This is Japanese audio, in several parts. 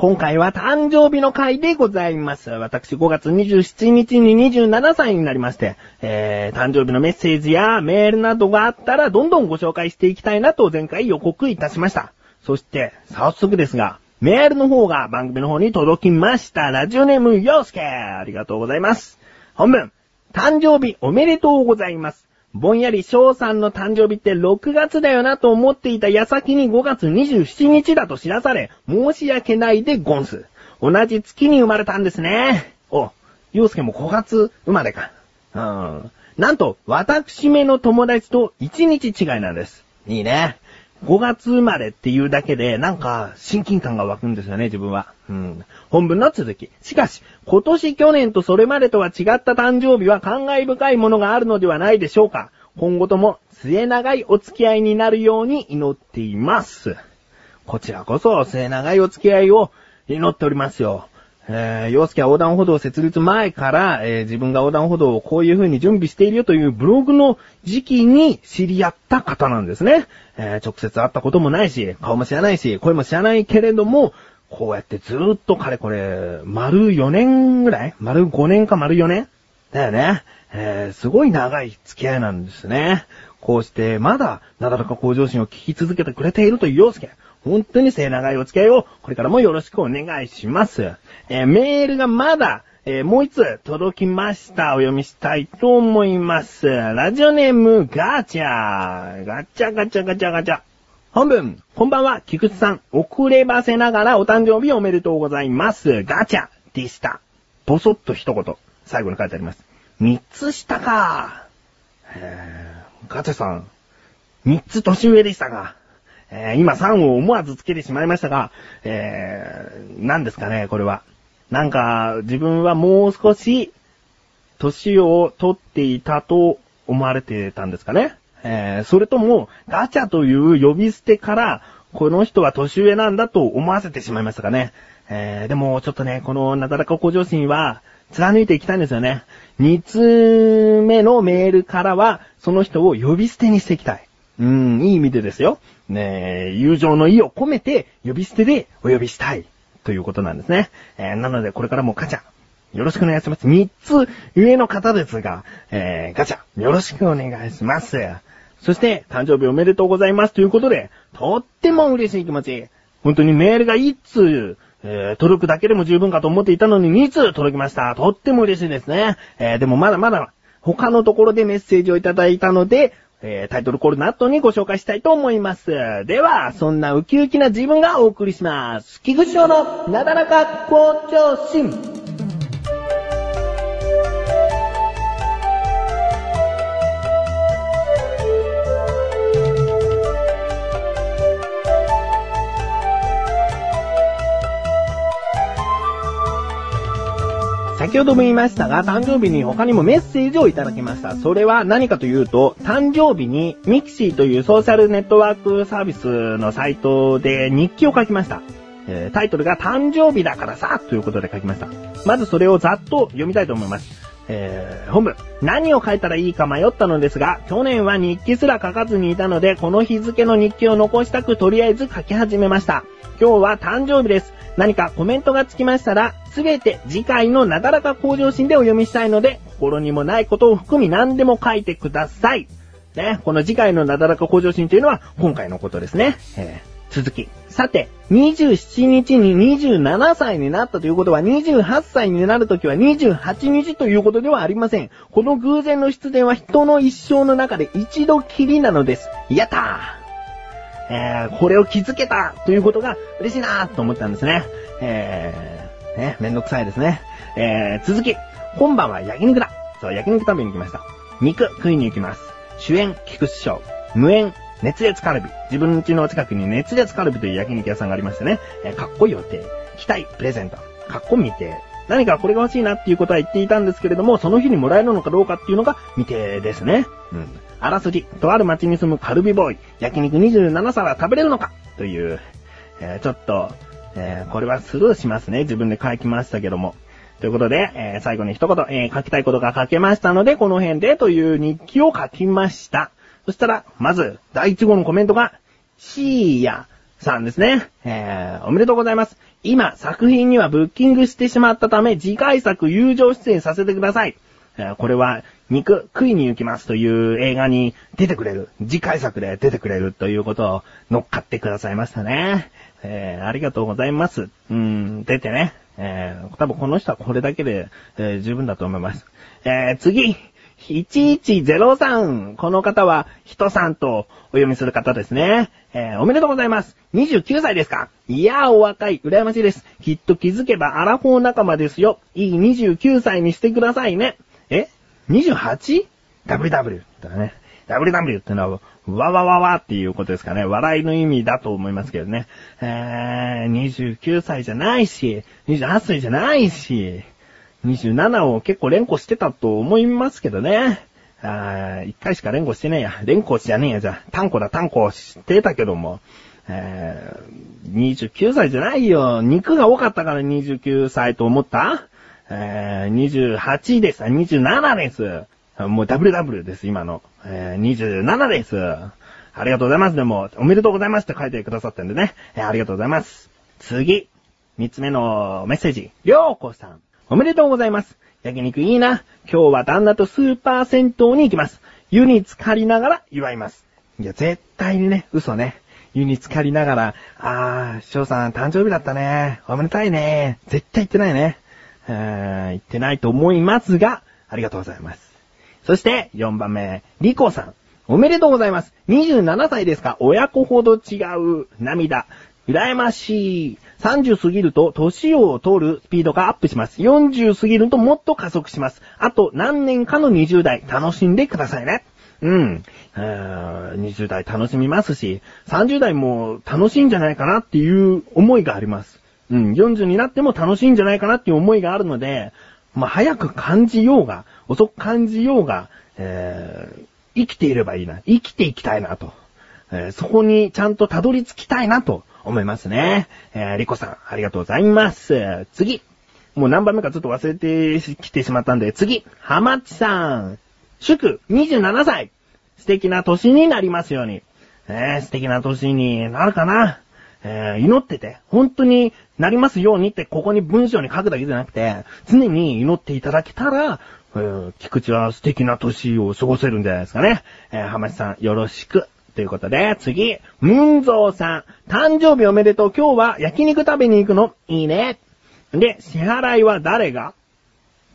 今回は誕生日の回でございます。私5月27日に27歳になりまして、えー、誕生日のメッセージやメールなどがあったらどんどんご紹介していきたいなと前回予告いたしました。そして、早速ですが、メールの方が番組の方に届きました。ラジオネーム、ようすけありがとうございます。本文、誕生日おめでとうございます。ぼんやり翔さんの誕生日って6月だよなと思っていた矢先に5月27日だと知らされ、申し訳ないでゴンス。同じ月に生まれたんですね。お、洋介も5月生まれか。うん。なんと、私めの友達と1日違いなんです。いいね。5月生まれっていうだけで、なんか、親近感が湧くんですよね、自分は。うん。本文の続き。しかし、今年去年とそれまでとは違った誕生日は感慨深いものがあるのではないでしょうか。今後とも末永いお付き合いになるように祈っています。こちらこそ末永いお付き合いを祈っておりますよ。えー、洋介は横断歩道を設立前から、えー自分が横断歩道をこういう風に準備しているよというブログの時期に知り合った方なんですね。えー直接会ったこともないし、顔も知らないし、声も知らないけれども、こうやってずーっとかれこれ、丸4年ぐらい？丸5年か丸4年？だよね。えーすごい長い付き合いなんですね。こうして、まだ、なだらか向上心を聞き続けてくれているという洋介。本当に末長いお付き合いを、これからもよろしくお願いします。えーメールがまだ、えーもう一つ届きました。お読みしたいと思います。ラジオネーム、ガチャ。ガチャガチャガチャガチャ。本文、こんばんは、菊池さん。遅ればせながらお誕生日おめでとうございます。ガチャでした。ぼそっと一言、最後に書いてあります。三つ下か。えガチャさん、三つ年上でしたが、えー今3を思わずつけてしまいましたが、えー、何ですかね、これは。なんか、自分はもう少し、年を取っていたと思われてたんですかね。えー、それとも、ガチャという呼び捨てから、この人は年上なんだと思わせてしまいましたかね。えー、でも、ちょっとね、このなだらか向上心は、貫いていきたいんですよね。二つ目のメールからは、その人を呼び捨てにしていきたい。うん、いい意味でですよ。ねえ友情の意を込めて、呼び捨てでお呼びしたい。ということなんですね。えーなので、これからもガチャ、よろしくお願いします。三つ上の方ですが、えーガチャ、よろしくお願いします。そして、誕生日おめでとうございますということで、とっても嬉しい気持ち。本当にメールが1通、えー届くだけでも十分かと思っていたのに2通届きました。とっても嬉しいですね。えーでもまだまだ他のところでメッセージをいただいたので、えータイトルコールの後にご紹介したいと思います。では、そんなウキウキな自分がお送りします。菊池翔のなだらか校長心。先ほども言いましたが、誕生日に他にもメッセージをいただきました。それは何かというと、誕生日にミキシーというソーシャルネットワークサービスのサイトで日記を書きました。えータイトルが誕生日だからさということで書きました。まずそれをざっと読みたいと思います。えー本部。何を書いたらいいか迷ったのですが、去年は日記すら書かずにいたので、この日付の日記を残したくとりあえず書き始めました。今日は誕生日です。何かコメントがつきましたら、すべて次回のなだらか向上心でお読みしたいので、心にもないことを含み何でも書いてください。ね、この次回のなだらか向上心というのは今回のことですね。えー続き。さて、27日に27歳になったということは、28歳になるときは28日ということではありません。この偶然の出現は人の一生の中で一度きりなのです。やったーえー、これを気づけたということが嬉しいなと思ったんですね。えー、ね、めんどくさいですね。えー、続き。今晩は焼肉だ。そう、焼肉食べに行きました。肉食いに行きます。主演、菊池翔。無縁、熱烈カルビ。自分家の近くに熱烈カルビという焼肉屋さんがありましてね。えーかっこいい予定。期待、プレゼント。かっこ未定。何かこれが欲しいなっていうことは言っていたんですけれども、その日にもらえるのかどうかっていうのが未定ですね。うん。あらすじ、とある町に住むカルビボーイ。焼肉27皿食べれるのか？という、えーちょっと、えーこれはスルーしますね。自分で書きましたけども。ということで、えー最後に一言、え書きたいことが書けましたので、この辺でという日記を書きました。そしたら、まず、第一号のコメントが、シーヤ、さんですね。えー、おめでとうございます。今、作品にはブッキングしてしまったため、次回作友情出演させてください。えー、これは、肉、食いに行きますという映画に出てくれる。次回作で出てくれるということを乗っかってくださいましたね。えー、ありがとうございます。うん、出てね。えー、多分この人はこれだけで、えー、十分だと思います。えー、次。1103。この方は、人さんとお読みする方ですね。えー、おめでとうございます。29歳ですか？いやー、お若い。羨ましいです。きっと気づけばアラフォー仲間ですよ。いい29歳にしてくださいね。え ?28?WW だね。WW ってのは、わわわわっていうことですかね。笑いの意味だと思いますけどね。えー、29歳じゃないし、28歳じゃないし、27を結構連呼してたと思いますけどね。あ1回しか連呼してねえや。連呼しじゃねえや、じゃあ。単語だ、単語してたけども。えー、29歳じゃないよ。肉が多かったから29歳と思った？えー、28です。27です。もう WW です、今の。えー、27です。ありがとうございます。でも、おめでとうございますって書いてくださってんでね。えー、ありがとうございます。次。三つ目のメッセージ。りょうこさん。おめでとうございます。焼肉いいな。今日は旦那とスーパー銭湯に行きます。湯に浸かりながら祝います。いや、絶対にね、嘘ね。湯に浸かりながら、あー、翔さん誕生日だったね。おめでたいね。絶対言ってないね。えーん、言ってないと思いますが、ありがとうございます。そして、4番目、リコさん。おめでとうございます。27歳ですか？親子ほど違う。涙。羨ましい。30過ぎると年を通るスピードがアップします。40過ぎるともっと加速します。あと何年かの20代楽しんでくださいね。うん。20代楽しみますし、30代も楽しいんじゃないかなっていう思いがあります。うん。40になっても楽しいんじゃないかなっていう思いがあるので、まあ、早く感じようが、遅く感じようが、えー、生きていればいいな。生きていきたいなと。え、そこにちゃんとたどり着きたいなと思いますね。えー、リコさん、ありがとうございます。次。もう何番目かちょっと忘れてきてしまったんで、次。ハマチさん。祝27歳。素敵な年になりますように。えー、素敵な年になるかな。えー、祈ってて、本当になりますようにってここに文章に書くだけじゃなくて、常に祈っていただけたら、えー、菊池は素敵な年を過ごせるんじゃないですかね。えー、浜地さんよろしく。ということで、次、ムンゾーさん。誕生日おめでとう。今日は焼肉食べに行くの？いいね。で、支払いは誰が？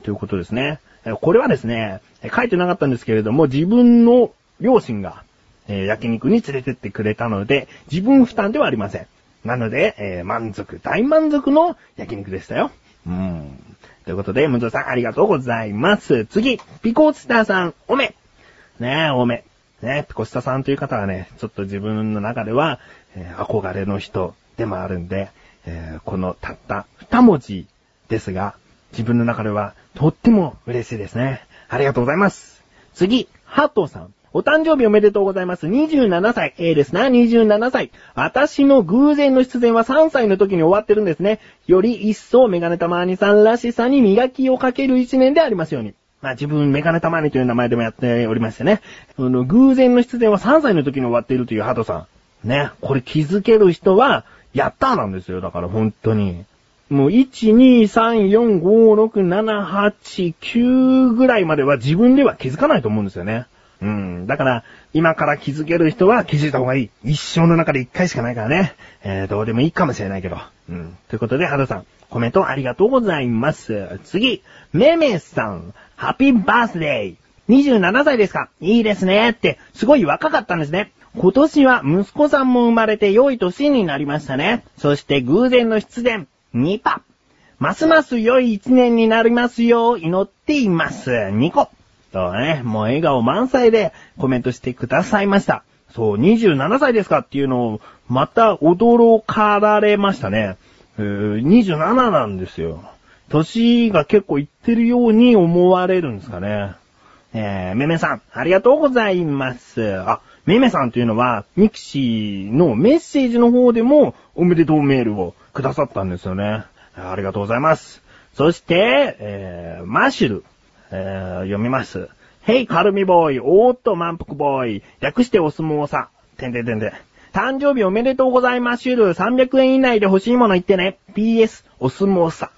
ということですね。これはですね、書いてなかったんですけれども、自分の両親が、え、焼肉に連れてってくれたので、自分負担ではありません。なので、えー、満足、大満足の焼肉でしたよ。うん。ということで、ムンゾーさんありがとうございます。次、ピコスターさん、おめ。ねえ、おめ。ね、ピコスタさんという方はね、ちょっと自分の中では、えー、憧れの人でもあるんで、えー、このたった二文字ですが、自分の中ではとっても嬉しいですね。ありがとうございます。次、ハトさん。お誕生日おめでとうございます。27歳。ええですな、27歳。私の偶然の出演は3歳の時に終わってるんですね。より一層メガネたまーにさんらしさに磨きをかける一年でありますように。まあ自分、メガネたまにという名前でもやっておりましてね。あの、偶然の出演は3歳の時に終わっているというハトさん。ね。これ気づける人は、やったーなんですよ。だから本当に。もう、1、2、3、4、5、6、7、8、9ぐらいまでは自分では気づかないと思うんですよね。うん。だから、今から気づける人は気づいた方がいい。一生の中で一回しかないからね。えー、どうでもいいかもしれないけど。うん。ということで、ハトさん、コメントありがとうございます。次、めめさん。ハッピーバースデー !27 歳ですか?いいですねって、すごい若かったんですね。今年は息子さんも生まれて良い年になりましたね。そして偶然の出演、2パ。ますます良い一年になりますよう祈っています。2個。とね、もう笑顔満載でコメントしてくださいました。そう、27歳ですか?っていうのを、また驚かられましたね。えー、27なんですよ。年が結構いってるように思われるんですかね。えー、めめさん、ありがとうございます。あ、めめさんというのは、ミクシーのメッセージの方でも、おめでとうメールをくださったんですよね。ありがとうございます。そして、えー、マッシュル、えー、読みます。ヘイカルミボーイ、おーっと満腹ボーイ、略してお相撲さ、てんてんてんてん。誕生日おめでとうございます。シュル300円以内で欲しいもの言ってね。PS、お相撲さ。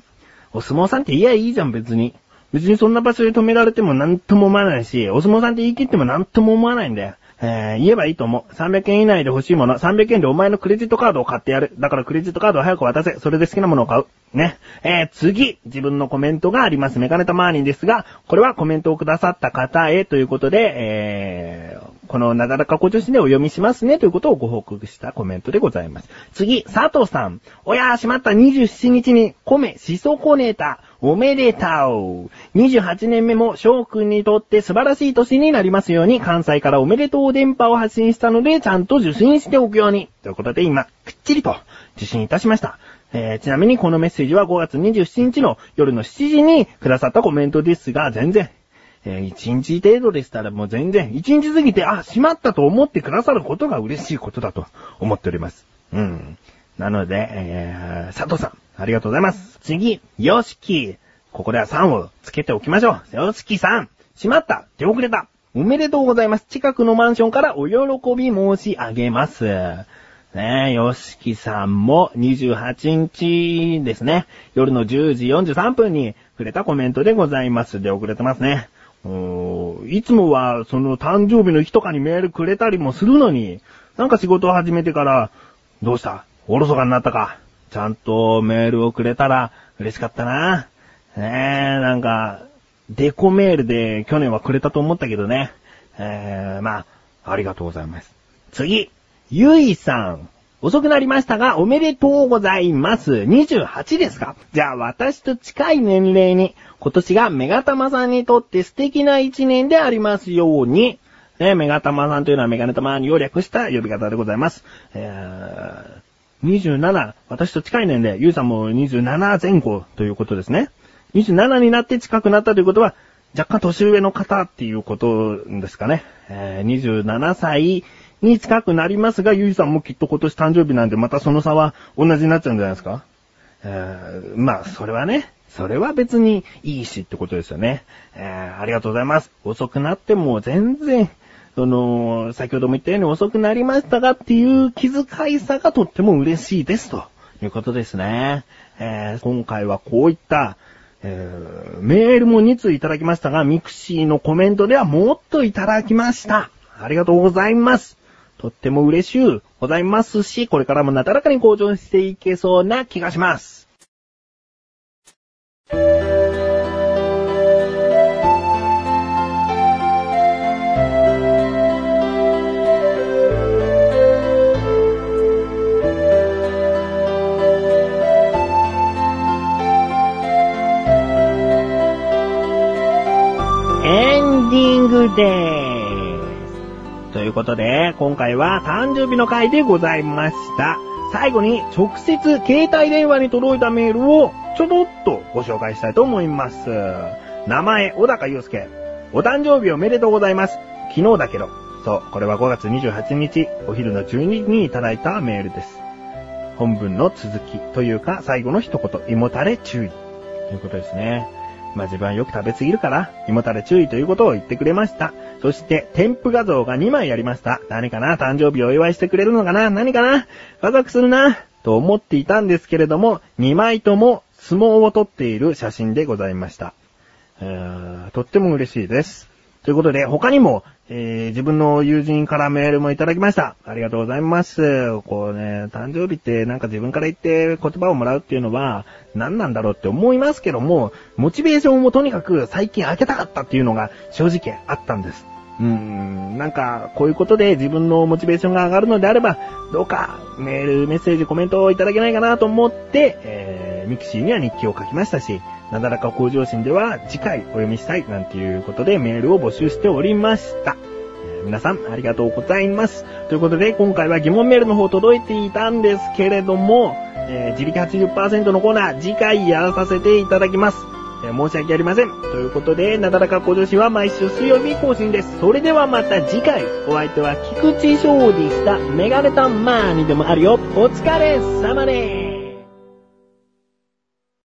お相撲さんって言えばいいじゃん、別に。別にそんな場所で止められても何とも思わないし、お相撲さんって言い切っても何とも思わないんだよ。えー、言えばいいと思う。300円以内で欲しいもの、300円でお前のクレジットカードを買ってやる。だからクレジットカードを早く渡せ。それで好きなものを買う。ね。えー、次、自分のコメントがあります。メガネタマーニンですが、これはコメントをくださった方へということで、えー、このなだらか小女子でお読みしますねということをご報告したコメントでございます。次、佐藤さん。おやーしまった27日に米しそこねた。おめでたう。28年目も翔くんにとって素晴らしい年になりますように、関西からおめでとう電波を発信したので、ちゃんと受信しておくように。ということで今、くっちりと受信いたしました。えー、ちなみにこのメッセージは5月27日の夜の7時にくださったコメントですが、全然、えー、1日程度でしたらもう全然、1日過ぎて、あ、しまったと思ってくださることが嬉しいことだと思っております。うん。なので、えー、佐藤さん、ありがとうございます。次、ヨシキ。ここでは3をつけておきましょう。ヨシキさん。しまった。手遅れた。おめでとうございます。近くのマンションからお喜び申し上げます。ねえ、ヨシキさんも28日ですね。夜の10時43分に触れたコメントでございます。で、遅れてますね。いつもは、その誕生日の日とかにメールくれたりもするのに、なんか仕事を始めてから、どうした？おろそかになったか？ちゃんとメールをくれたら嬉しかったな。ねえ、なんか、デコメールで去年はくれたと思ったけどね。えー、まあ、ありがとうございます。次、ゆいさん。遅くなりましたが、おめでとうございます。28ですか？じゃあ私と近い年齢に、今年がメガタマさんにとって素敵な一年でありますように、ね、メガタマさんというのはメガネタマに要略した呼び方でございます。えー27、私と近い年齢、ゆうさんも27前後ということですね。27になって近くなったということは、若干年上の方っていうことですかね。えー、27歳に近くなりますが、ゆいさんもきっと今年誕生日なんで、またその差は同じになっちゃうんじゃないですか？えー、まあ、それはね、それは別にいいしってことですよね。えー、ありがとうございます。遅くなっても全然、その、先ほども言ったように遅くなりましたがっていう気遣いさがとっても嬉しいですということですね。えー、今回はこういった、えー、メールも2通いただきましたが、ミクシーのコメントではもっといただきました。ありがとうございます。とっても嬉しゅうございますし、これからもなだらかに向上していけそうな気がします。グでーす。というということで、今回は誕生日の回でございました。最後に直接携帯電話に届いたメールをちょろっとご紹介したいと思います。名前、小高祐介。お誕生日おめでとうございます。昨日だけど。そう、これは5月28日、お昼の12時にいただいたメールです。本文の続きというか、最後の一言、胃もたれ注意。ということですね。まあ、自分はよく食べ過ぎるから、胃もたれ注意ということを言ってくれました。そして、添付画像が2枚ありました。何かな？誕生日をお祝いしてくれるのかな？何かな？ワクワクするな？と思っていたんですけれども、2枚とも相撲を撮っている写真でございました。とっても嬉しいです。ということで、他にも、えー、自分の友人からメールもいただきました。ありがとうございます。こうね、誕生日ってなんか自分から言って言葉をもらうっていうのは何なんだろうって思いますけども、モチベーションもとにかく最近開けたかったっていうのが正直あったんです。うーん、なんか、こういうことで自分のモチベーションが上がるのであれば、どうかメール、メッセージ、コメントをいただけないかなと思って、えー、ミクシーには日記を書きましたし、なだらか向上心では次回お読みしたいなんていうことでメールを募集しておりました。皆さんありがとうございます。ということで今回は疑問メールの方届いていたんですけれども、えー、自力80%のコーナー次回やらさせていただきます。えー、申し訳ありません。ということで、なだらか向上心は毎週水曜日更新です。それではまた次回、お相手は菊池翔でした。メガネタンマーにでもあるよ。お疲れ様です。